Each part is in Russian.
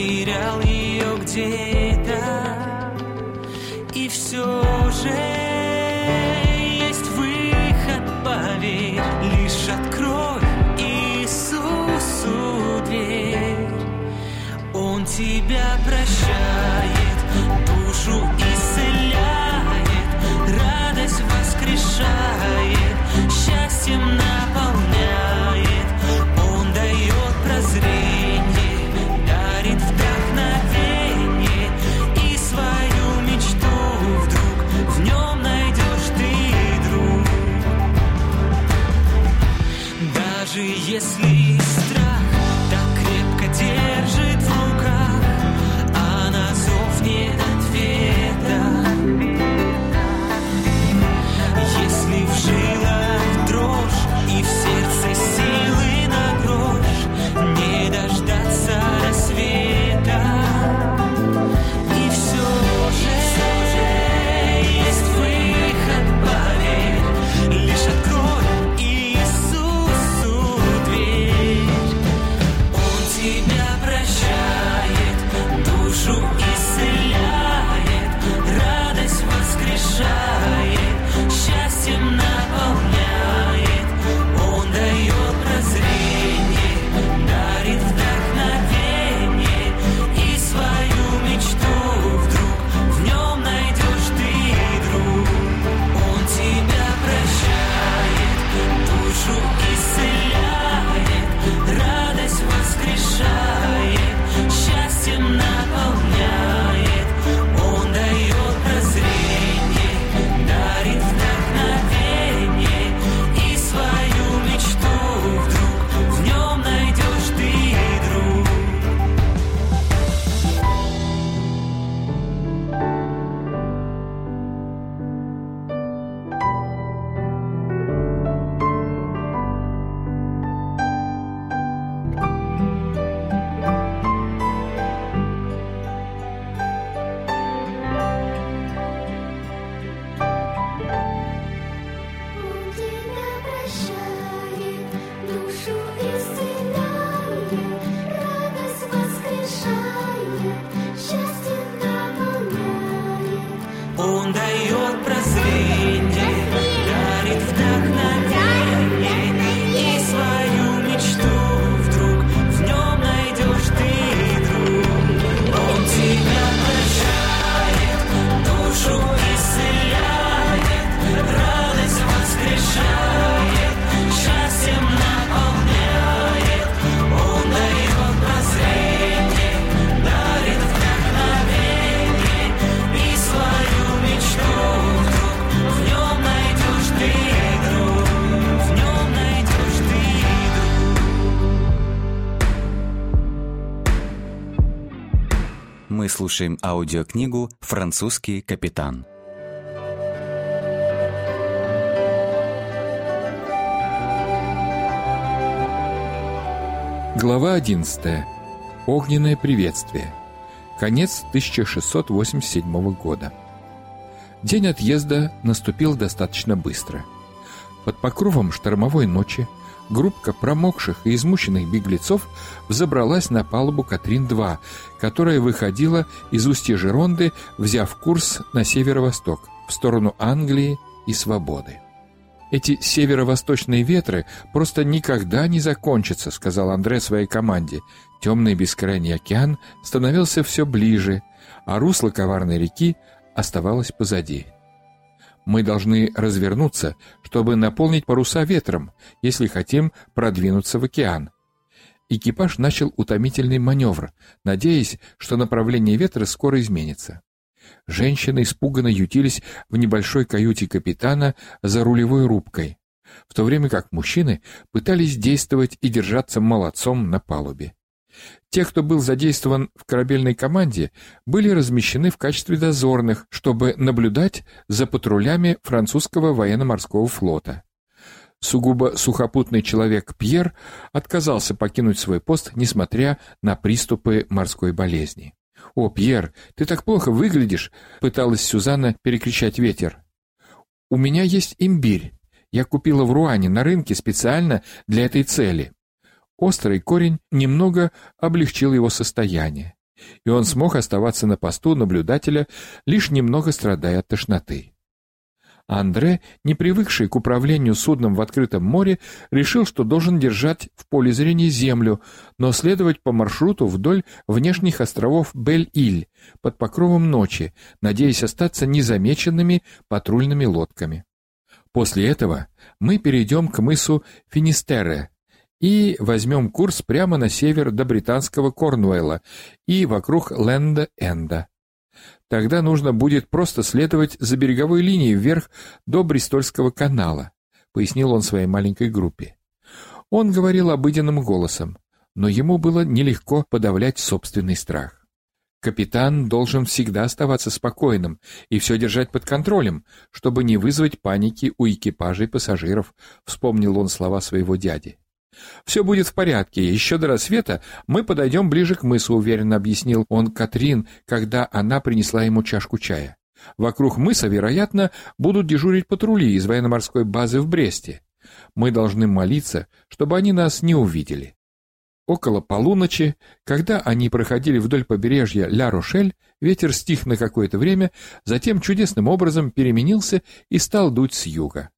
потерял ее где слушаем аудиокнигу «Французский капитан». Глава 11. Огненное приветствие. Конец 1687 года. День отъезда наступил достаточно быстро. Под покровом штормовой ночи – Группка промокших и измученных беглецов взобралась на палубу «Катрин-2», которая выходила из устья Жеронды, взяв курс на северо-восток, в сторону Англии и свободы. «Эти северо-восточные ветры просто никогда не закончатся», — сказал Андре своей команде. Темный бескрайний океан становился все ближе, а русло коварной реки оставалось позади. Мы должны развернуться, чтобы наполнить паруса ветром, если хотим продвинуться в океан. Экипаж начал утомительный маневр, надеясь, что направление ветра скоро изменится. Женщины испуганно ютились в небольшой каюте капитана за рулевой рубкой, в то время как мужчины пытались действовать и держаться молодцом на палубе. Те, кто был задействован в корабельной команде, были размещены в качестве дозорных, чтобы наблюдать за патрулями французского военно-морского флота. Сугубо сухопутный человек Пьер отказался покинуть свой пост, несмотря на приступы морской болезни. «О, Пьер, ты так плохо выглядишь!» — пыталась Сюзанна перекричать ветер. «У меня есть имбирь. Я купила в Руане на рынке специально для этой цели». Острый корень немного облегчил его состояние, и он смог оставаться на посту наблюдателя, лишь немного страдая от тошноты. Андре, не привыкший к управлению судном в открытом море, решил, что должен держать в поле зрения землю, но следовать по маршруту вдоль внешних островов Бель-Иль под покровом ночи, надеясь остаться незамеченными патрульными лодками. После этого мы перейдем к мысу Финистерре и возьмем курс прямо на север до британского Корнуэлла и вокруг Ленда-Энда. Тогда нужно будет просто следовать за береговой линией вверх до Бристольского канала, пояснил он своей маленькой группе. Он говорил обыденным голосом, но ему было нелегко подавлять собственный страх. Капитан должен всегда оставаться спокойным и все держать под контролем, чтобы не вызвать паники у экипажа и пассажиров, вспомнил он слова своего дяди. «Все будет в порядке. Еще до рассвета мы подойдем ближе к мысу», — уверенно объяснил он Катрин, когда она принесла ему чашку чая. «Вокруг мыса, вероятно, будут дежурить патрули из военно-морской базы в Бресте. Мы должны молиться, чтобы они нас не увидели». Около полуночи, когда они проходили вдоль побережья Ля-Рошель, ветер стих на какое-то время, затем чудесным образом переменился и стал дуть с юга.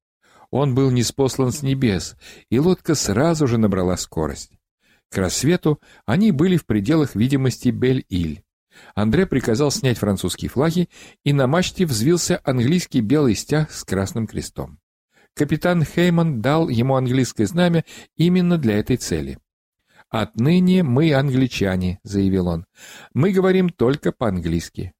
Он был неспослан с небес, и лодка сразу же набрала скорость. К рассвету они были в пределах видимости Бель-Иль. Андре приказал снять французские флаги, и на мачте взвился английский белый стяг с красным крестом. Капитан Хейман дал ему английское знамя именно для этой цели. «Отныне мы англичане», — заявил он. «Мы говорим только по-английски.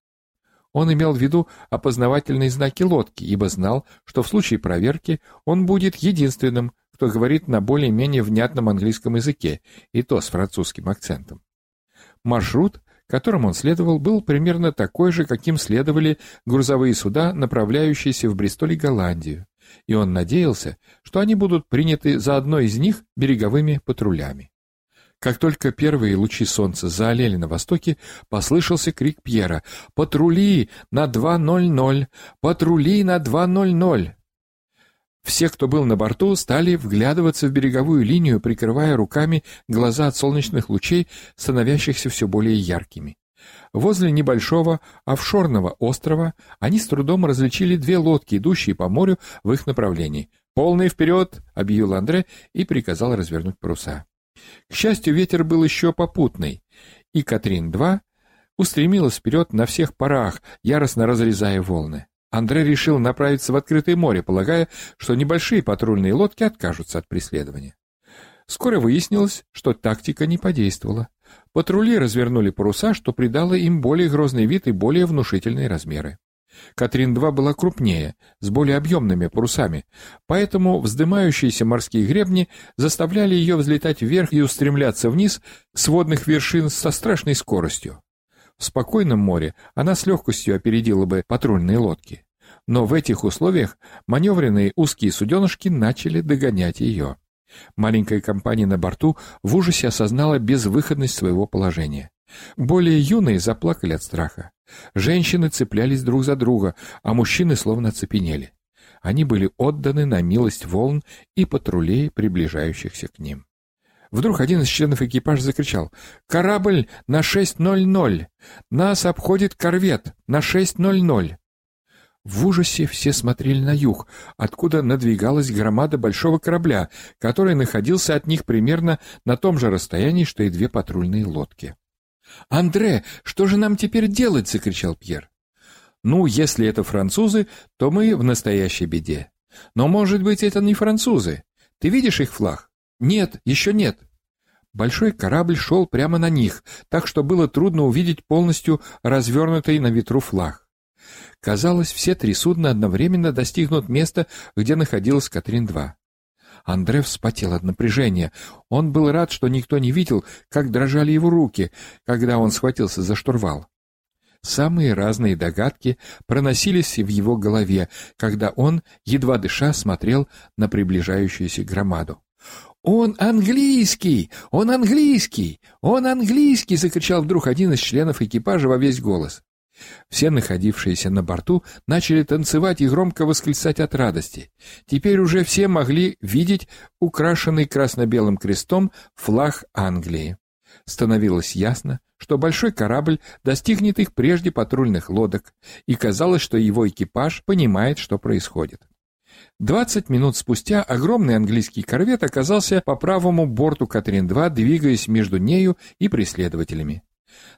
Он имел в виду опознавательные знаки лодки, ибо знал, что в случае проверки он будет единственным, кто говорит на более-менее внятном английском языке, и то с французским акцентом. Маршрут, которым он следовал, был примерно такой же, каким следовали грузовые суда, направляющиеся в Бристоль и Голландию, и он надеялся, что они будут приняты за одной из них береговыми патрулями. Как только первые лучи солнца заолели на востоке, послышался крик Пьера «Патрули на 2.00! Патрули на 2.00!» Все, кто был на борту, стали вглядываться в береговую линию, прикрывая руками глаза от солнечных лучей, становящихся все более яркими. Возле небольшого офшорного острова они с трудом различили две лодки, идущие по морю в их направлении. «Полный вперед!» — объявил Андре и приказал развернуть паруса. К счастью, ветер был еще попутный, и Катрин-2 устремилась вперед на всех парах, яростно разрезая волны. Андре решил направиться в открытое море, полагая, что небольшие патрульные лодки откажутся от преследования. Скоро выяснилось, что тактика не подействовала. Патрули развернули паруса, что придало им более грозный вид и более внушительные размеры. Катрин-2 была крупнее, с более объемными парусами, поэтому вздымающиеся морские гребни заставляли ее взлетать вверх и устремляться вниз с водных вершин со страшной скоростью. В спокойном море она с легкостью опередила бы патрульные лодки. Но в этих условиях маневренные узкие суденышки начали догонять ее. Маленькая компания на борту в ужасе осознала безвыходность своего положения. Более юные заплакали от страха. Женщины цеплялись друг за друга, а мужчины словно оцепенели. Они были отданы на милость волн и патрулей, приближающихся к ним. Вдруг один из членов экипажа закричал «Корабль на 6.00! Нас обходит корвет на 6.00!» В ужасе все смотрели на юг, откуда надвигалась громада большого корабля, который находился от них примерно на том же расстоянии, что и две патрульные лодки. «Андре, что же нам теперь делать?» — закричал Пьер. Ну, если это французы, то мы в настоящей беде. Но, может быть, это не французы. Ты видишь их флаг? Нет, еще нет. Большой корабль шел прямо на них, так что было трудно увидеть полностью развернутый на ветру флаг. Казалось, все три судна одновременно достигнут места, где находилась Катрин-2. Андре вспотел от напряжения. Он был рад, что никто не видел, как дрожали его руки, когда он схватился за штурвал. Самые разные догадки проносились в его голове, когда он, едва дыша, смотрел на приближающуюся громаду. «Он английский! Он английский! Он английский!» — закричал вдруг один из членов экипажа во весь голос. Все находившиеся на борту начали танцевать и громко восклицать от радости. Теперь уже все могли видеть украшенный красно-белым крестом флаг Англии. Становилось ясно, что большой корабль достигнет их прежде патрульных лодок, и казалось, что его экипаж понимает, что происходит. Двадцать минут спустя огромный английский корвет оказался по правому борту Катрин-2, двигаясь между нею и преследователями.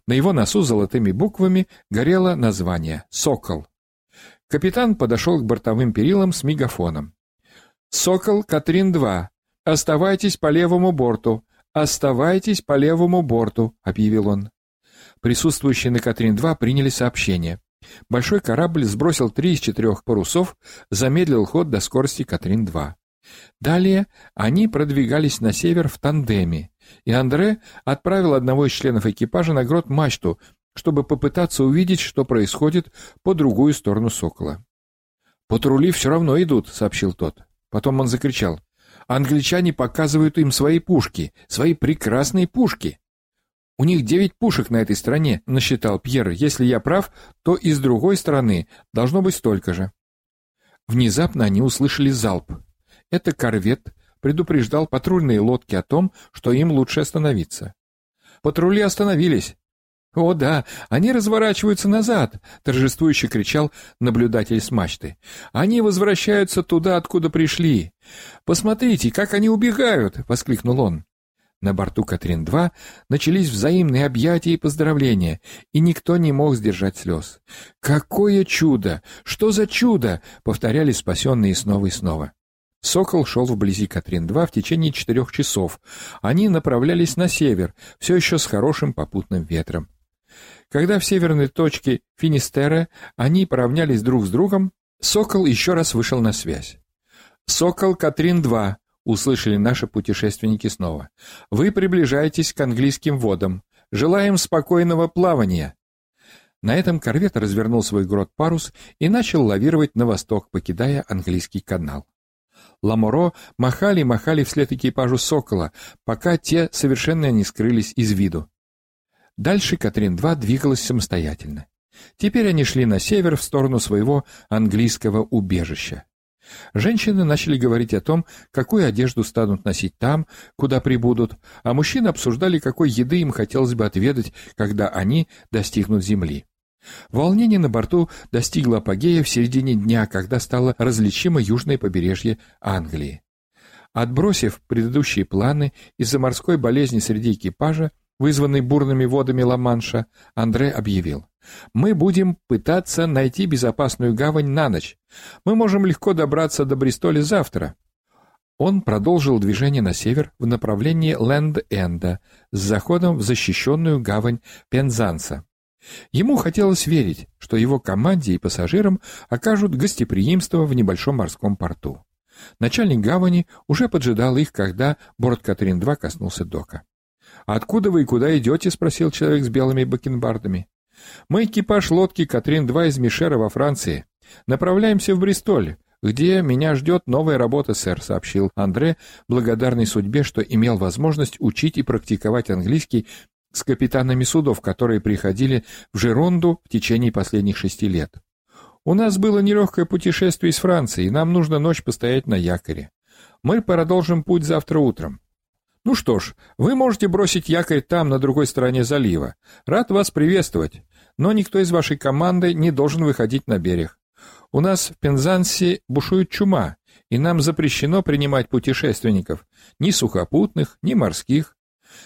На его носу золотыми буквами горело название «Сокол». Капитан подошел к бортовым перилам с мегафоном. «Сокол, Катрин-2, оставайтесь по левому борту, оставайтесь по левому борту», — объявил он. Присутствующие на Катрин-2 приняли сообщение. Большой корабль сбросил три из четырех парусов, замедлил ход до скорости Катрин-2. Далее они продвигались на север в тандеме, и Андре отправил одного из членов экипажа на грот мачту, чтобы попытаться увидеть, что происходит по другую сторону сокола. «Патрули все равно идут», — сообщил тот. Потом он закричал. «Англичане показывают им свои пушки, свои прекрасные пушки!» «У них девять пушек на этой стороне», — насчитал Пьер. «Если я прав, то и с другой стороны должно быть столько же». Внезапно они услышали залп. Это корвет предупреждал патрульные лодки о том, что им лучше остановиться. Патрули остановились. «О да, они разворачиваются назад!» — торжествующе кричал наблюдатель с мачты. «Они возвращаются туда, откуда пришли! Посмотрите, как они убегают!» — воскликнул он. На борту Катрин-2 начались взаимные объятия и поздравления, и никто не мог сдержать слез. «Какое чудо! Что за чудо!» — повторяли спасенные снова и снова. Сокол шел вблизи Катрин-2 в течение четырех часов. Они направлялись на север, все еще с хорошим попутным ветром. Когда в северной точке Финистере они поравнялись друг с другом, Сокол еще раз вышел на связь. «Сокол Катрин-2», — услышали наши путешественники снова. «Вы приближаетесь к английским водам. Желаем спокойного плавания». На этом корвет развернул свой грот-парус и начал лавировать на восток, покидая английский канал. Ламоро махали-махали вслед экипажу «Сокола», пока те совершенно не скрылись из виду. Дальше Катрин-2 двигалась самостоятельно. Теперь они шли на север в сторону своего английского убежища. Женщины начали говорить о том, какую одежду станут носить там, куда прибудут, а мужчины обсуждали, какой еды им хотелось бы отведать, когда они достигнут земли. Волнение на борту достигло апогея в середине дня, когда стало различимо южное побережье Англии. Отбросив предыдущие планы из-за морской болезни среди экипажа, вызванной бурными водами Ла-Манша, Андре объявил. «Мы будем пытаться найти безопасную гавань на ночь. Мы можем легко добраться до Бристоля завтра». Он продолжил движение на север в направлении Ленд-Энда с заходом в защищенную гавань Пензанса. Ему хотелось верить, что его команде и пассажирам окажут гостеприимство в небольшом морском порту. Начальник гавани уже поджидал их, когда борт Катрин-2 коснулся дока. «Откуда вы и куда идете?» — спросил человек с белыми бакенбардами. «Мы экипаж лодки Катрин-2 из Мишера во Франции. Направляемся в Бристоль, где меня ждет новая работа, сэр», — сообщил Андре, благодарный судьбе, что имел возможность учить и практиковать английский с капитанами судов, которые приходили в Жеронду в течение последних шести лет. У нас было нелегкое путешествие из Франции, и нам нужно ночь постоять на якоре. Мы продолжим путь завтра утром. Ну что ж, вы можете бросить якорь там, на другой стороне залива. Рад вас приветствовать, но никто из вашей команды не должен выходить на берег. У нас в Пензансе бушует чума, и нам запрещено принимать путешественников, ни сухопутных, ни морских.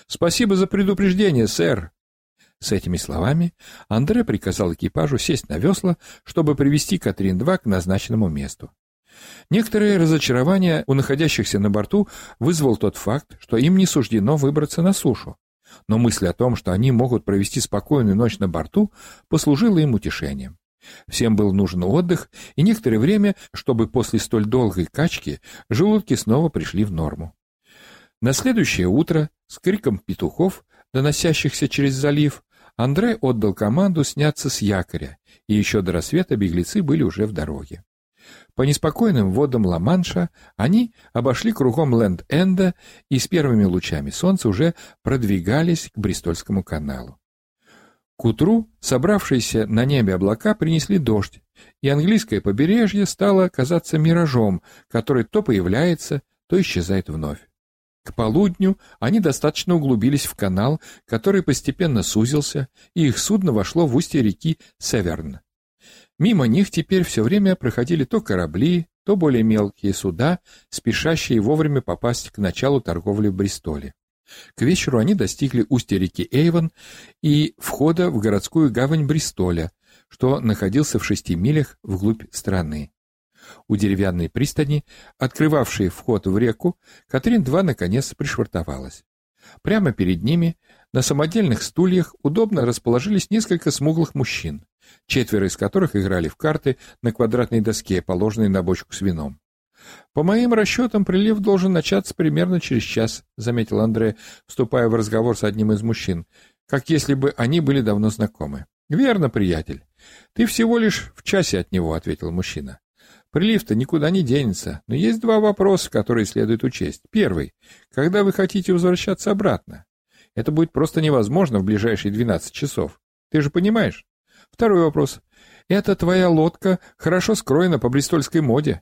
Спасибо за предупреждение, сэр. С этими словами Андре приказал экипажу сесть на весла, чтобы привести Катрин-2 к назначенному месту. Некоторое разочарование у находящихся на борту вызвал тот факт, что им не суждено выбраться на сушу. Но мысль о том, что они могут провести спокойную ночь на борту, послужила им утешением. Всем был нужен отдых и некоторое время, чтобы после столь долгой качки желудки снова пришли в норму. На следующее утро с криком петухов, доносящихся через залив, Андре отдал команду сняться с якоря, и еще до рассвета беглецы были уже в дороге. По неспокойным водам Ла-Манша они обошли кругом Ленд-Энда и с первыми лучами солнца уже продвигались к Бристольскому каналу. К утру собравшиеся на небе облака принесли дождь, и английское побережье стало казаться миражом, который то появляется, то исчезает вновь. К полудню они достаточно углубились в канал, который постепенно сузился, и их судно вошло в устье реки Северн. Мимо них теперь все время проходили то корабли, то более мелкие суда, спешащие вовремя попасть к началу торговли в Бристоле. К вечеру они достигли устья реки Эйвон и входа в городскую гавань Бристоля, что находился в шести милях вглубь страны. У деревянной пристани, открывавшей вход в реку, Катрин-2 наконец пришвартовалась. Прямо перед ними, на самодельных стульях, удобно расположились несколько смуглых мужчин, четверо из которых играли в карты на квадратной доске, положенной на бочку с вином. «По моим расчетам, прилив должен начаться примерно через час», — заметил Андре, вступая в разговор с одним из мужчин, как если бы они были давно знакомы. «Верно, приятель. Ты всего лишь в часе от него», — ответил мужчина. «Прилив-то никуда не денется, но есть два вопроса, которые следует учесть. Первый. Когда вы хотите возвращаться обратно? Это будет просто невозможно в ближайшие 12 часов. Ты же понимаешь? Второй вопрос. Эта твоя лодка хорошо скроена по бристольской моде.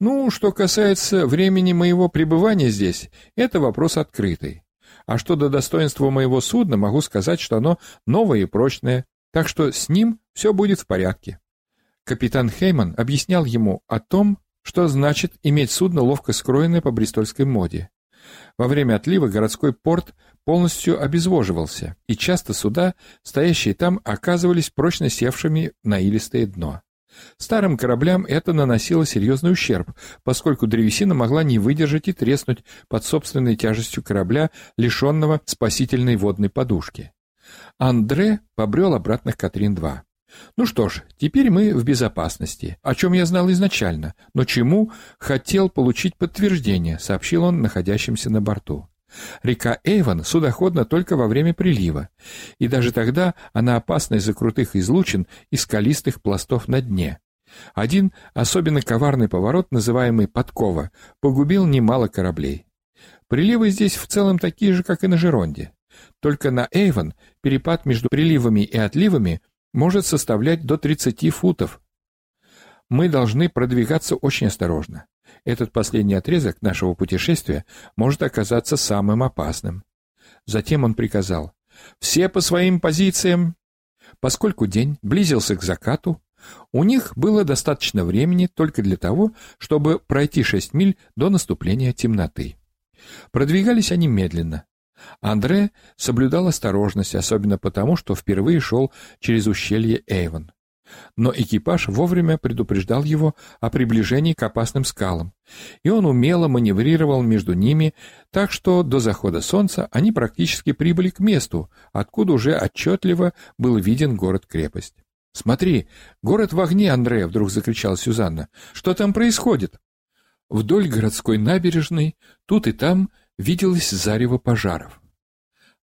Ну, что касается времени моего пребывания здесь, это вопрос открытый. А что до достоинства моего судна, могу сказать, что оно новое и прочное, так что с ним все будет в порядке. Капитан Хейман объяснял ему о том, что значит иметь судно, ловко скроенное по бристольской моде. Во время отлива городской порт полностью обезвоживался, и часто суда, стоящие там, оказывались прочно севшими на илистое дно. Старым кораблям это наносило серьезный ущерб, поскольку древесина могла не выдержать и треснуть под собственной тяжестью корабля, лишенного спасительной водной подушки. Андре побрел обратно к Катрин-2. Ну что ж, теперь мы в безопасности, о чем я знал изначально, но чему хотел получить подтверждение, сообщил он находящимся на борту. Река Эйвон судоходна только во время прилива, и даже тогда она опасна из-за крутых излучин и скалистых пластов на дне. Один особенно коварный поворот, называемый подкова, погубил немало кораблей. Приливы здесь в целом такие же, как и на Жеронде. Только на Эйвон перепад между приливами и отливами может составлять до 30 футов. Мы должны продвигаться очень осторожно. Этот последний отрезок нашего путешествия может оказаться самым опасным. Затем он приказал «Все по своим позициям». Поскольку день близился к закату, у них было достаточно времени только для того, чтобы пройти шесть миль до наступления темноты. Продвигались они медленно. Андре соблюдал осторожность, особенно потому, что впервые шел через ущелье Эйвон. Но экипаж вовремя предупреждал его о приближении к опасным скалам, и он умело маневрировал между ними, так что до захода солнца они практически прибыли к месту, откуда уже отчетливо был виден город-крепость. «Смотри, город в огне, Андрея!» — вдруг закричала Сюзанна. «Что там происходит?» Вдоль городской набережной, тут и там, виделось зарево пожаров.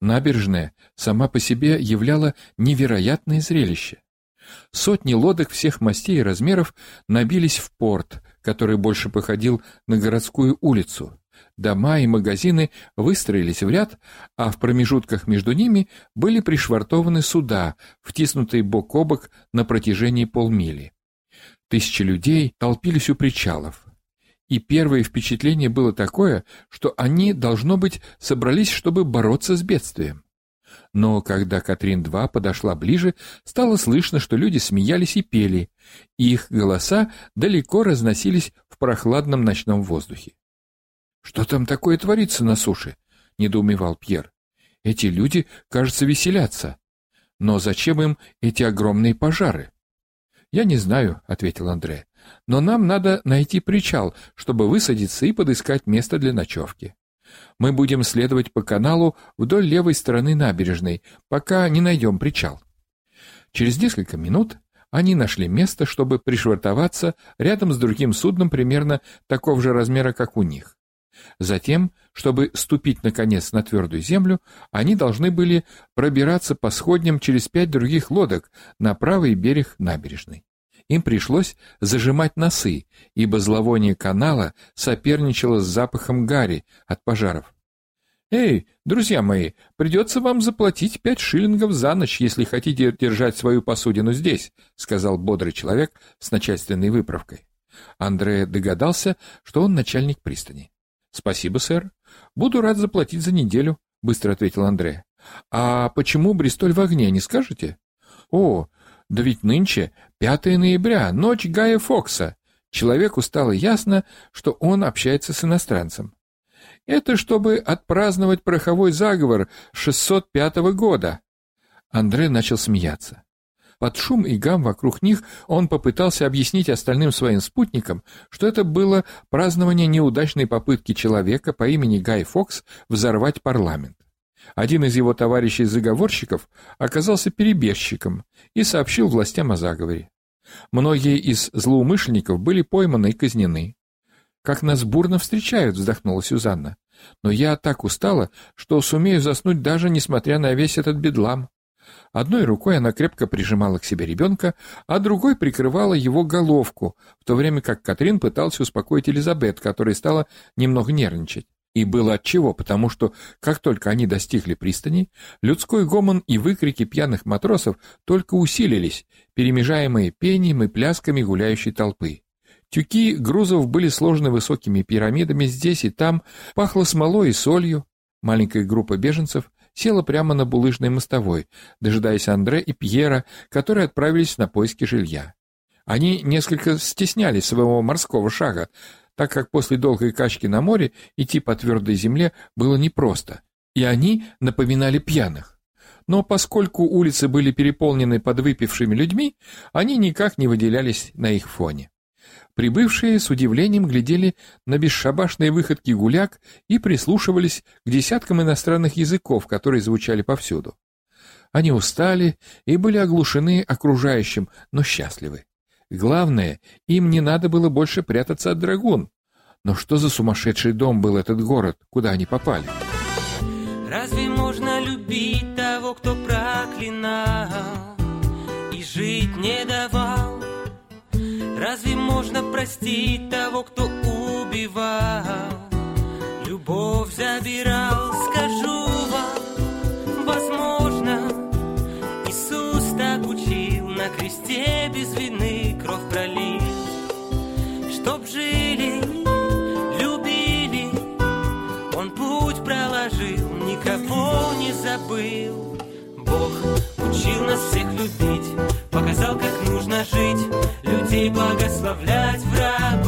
Набережная сама по себе являла невероятное зрелище. Сотни лодок всех мастей и размеров набились в порт, который больше походил на городскую улицу. Дома и магазины выстроились в ряд, а в промежутках между ними были пришвартованы суда, втиснутые бок о бок на протяжении полмили. Тысячи людей толпились у причалов. И первое впечатление было такое, что они, должно быть, собрались, чтобы бороться с бедствием. Но когда Катрин-2 подошла ближе, стало слышно, что люди смеялись и пели, и их голоса далеко разносились в прохладном ночном воздухе. «Что там такое творится на суше?» — недоумевал Пьер. «Эти люди, кажется, веселятся». Но зачем им эти огромные пожары? «Я не знаю», — ответил Андре. «Но нам надо найти причал, чтобы высадиться и подыскать место для ночевки. Мы будем следовать по каналу вдоль левой стороны набережной, пока не найдем причал». Через несколько минут они нашли место, чтобы пришвартоваться рядом с другим судном примерно такого же размера, как у них. Затем, чтобы ступить, наконец, на твердую землю, они должны были пробираться по сходням через пять других лодок на правый берег набережной. Им пришлось зажимать носы, ибо зловоние канала соперничало с запахом гари от пожаров. «Эй, друзья мои, придется вам заплатить пять шиллингов за ночь, если хотите держать свою посудину здесь», сказал бодрый человек с начальственной выправкой. Андре догадался, что он начальник пристани. «Спасибо, сэр. Буду рад заплатить за неделю», — быстро ответил Андре. «А почему Бристоль в огне, не скажете?» «О, да ведь нынче 5 ноября, ночь Гая Фокса. Человеку стало ясно, что он общается с иностранцем. Это чтобы отпраздновать пороховой заговор 605 года». Андре начал смеяться. Под шум и гам вокруг них он попытался объяснить остальным своим спутникам, что это было празднование неудачной попытки человека по имени Гай Фокс взорвать парламент. Один из его товарищей-заговорщиков оказался перебежчиком и сообщил властям о заговоре. Многие из злоумышленников были пойманы и казнены. «Как нас бурно встречают», — вздохнула Сюзанна. «Но я так устала, что сумею заснуть даже несмотря на весь этот бедлам». Одной рукой она крепко прижимала к себе ребенка, а другой прикрывала его головку, в то время как Катрин пытался успокоить Элизабет, которая стала немного нервничать. И было отчего, потому что, как только они достигли пристани, людской гомон и выкрики пьяных матросов только усилились, перемежаемые пением и плясками гуляющей толпы. Тюки грузов были сложены высокими пирамидами здесь и там, пахло смолой и солью. Маленькая группа беженцев села прямо на булыжной мостовой, дожидаясь Андре и Пьера, которые отправились на поиски жилья. Они несколько стеснялись своего морского шага, так как после долгой качки на море идти по твердой земле было непросто, и они напоминали пьяных. Но поскольку улицы были переполнены подвыпившими людьми, они никак не выделялись на их фоне. Прибывшие с удивлением глядели на бесшабашные выходки гуляк и прислушивались к десяткам иностранных языков, которые звучали повсюду. Они устали и были оглушены окружающим, но счастливы. Главное, им не надо было больше прятаться от драгун. Но что за сумасшедший дом был этот город, куда они попали? Разве можно любить того, кто проклинал и жить не давал? Разве можно простить того, кто убивал, любовь забирал? Скажу вам, возможно, Иисус так учил на кресте без вины кровь пролил, чтоб жили, любили, он путь проложил, никого не забыл. Бог учил нас всех любить, показал, как нужно жить, людей благословлять, врагов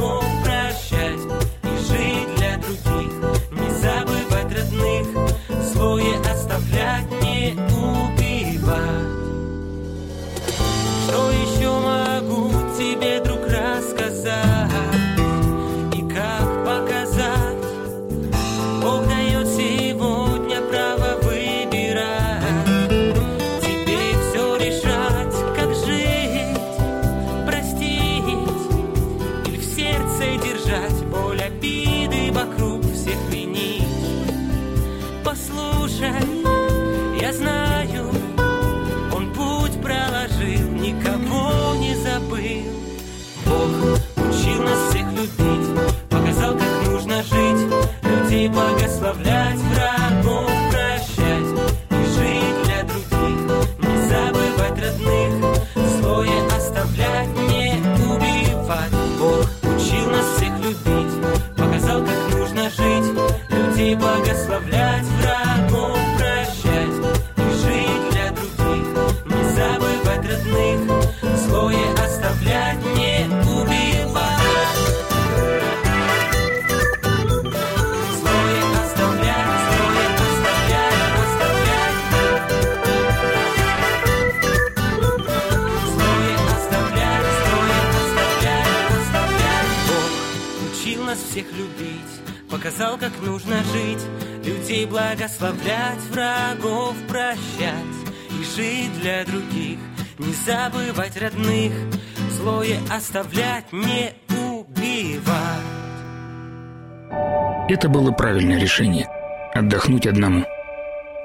благословлять, врагов прощать и жить для других, не забывать родных, злое оставлять, не убивать. Это было правильное решение – отдохнуть одному.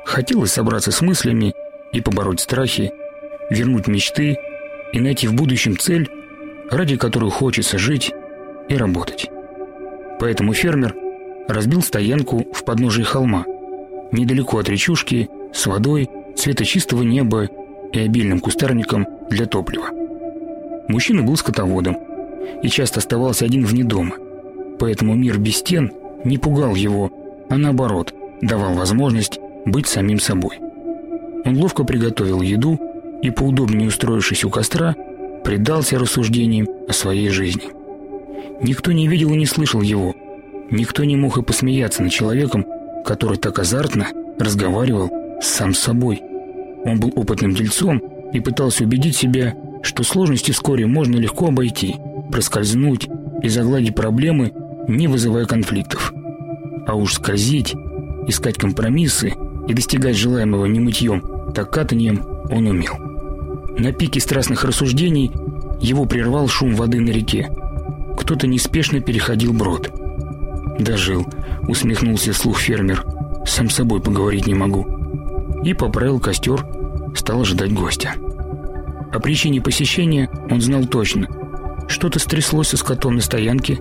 Хотелось собраться с мыслями и побороть страхи, вернуть мечты и найти в будущем цель, ради которой хочется жить и работать. Поэтому фермер разбил стоянку в подножии холма, недалеко от речушки, с водой, цвета чистого неба и обильным кустарником для топлива. Мужчина был скотоводом и часто оставался один вне дома, поэтому мир без стен не пугал его, а наоборот, давал возможность быть самим собой. Он ловко приготовил еду и, поудобнее устроившись у костра, предался рассуждениям о своей жизни. Никто не видел и не слышал его. Никто не мог и посмеяться над человеком, который так азартно разговаривал сам с собой. Он был опытным дельцом и пытался убедить себя, что сложности вскоре можно легко обойти, проскользнуть и загладить проблемы, не вызывая конфликтов. А уж скользить, искать компромиссы и достигать желаемого не мытьем, так катанием он умел. На пике страстных рассуждений его прервал шум воды на реке. Кто-то неспешно переходил брод. «Дожил», — усмехнулся вслух фермер. «Сам собой поговорить не могу». И поправил костер, стал ожидать гостя. О причине посещения он знал точно. Что-то стряслось со скотом на стоянке,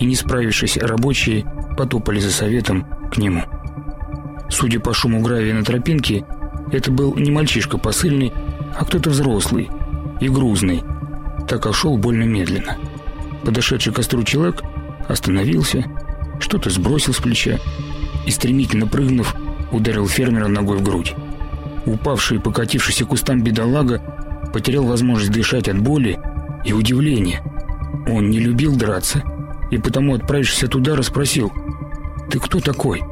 и, не справившись, рабочие потопали за советом к нему. Судя по шуму гравия на тропинке, это был не мальчишка посыльный, а кто-то взрослый и грузный, так как шел больно медленно. Подошедший к костру человек остановился, что-то сбросил с плеча и, стремительно прыгнув, ударил фермера ногой в грудь. Упавший и покатившийся кустам бедолага потерял возможность дышать от боли и удивления. Он не любил драться, и потому, отправившись от удара, спросил «Ты кто такой?»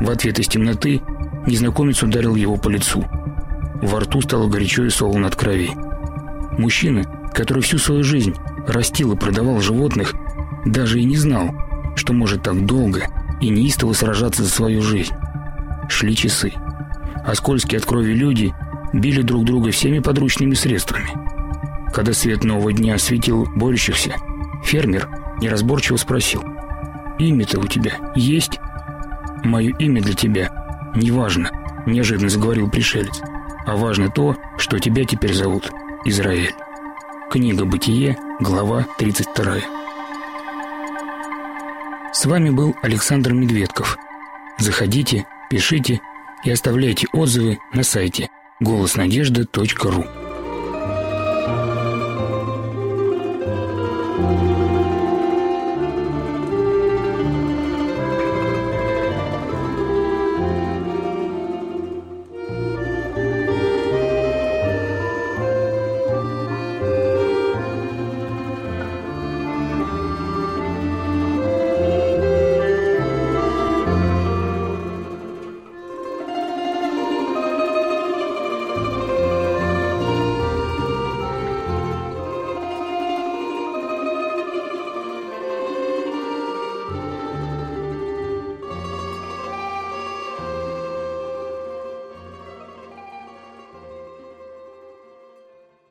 В ответ из темноты незнакомец ударил его по лицу. Во рту стало горячо и солоно от крови. Мужчина, который всю свою жизнь растил и продавал животных, даже и не знал, что может так долго и неистово сражаться за свою жизнь. Шли часы, а скользкие от крови люди били друг друга всеми подручными средствами. Когда свет нового дня осветил борющихся, фермер неразборчиво спросил, «Имя-то у тебя есть?» «Мое имя для тебя неважно», – неожиданно заговорил пришелец, «а важно то, что тебя теперь зовут Израиль». Книга «Бытие», глава 32. С вами был Александр Медведков. Заходите, пишите и оставляйте отзывы на сайте голоснадежды.ру.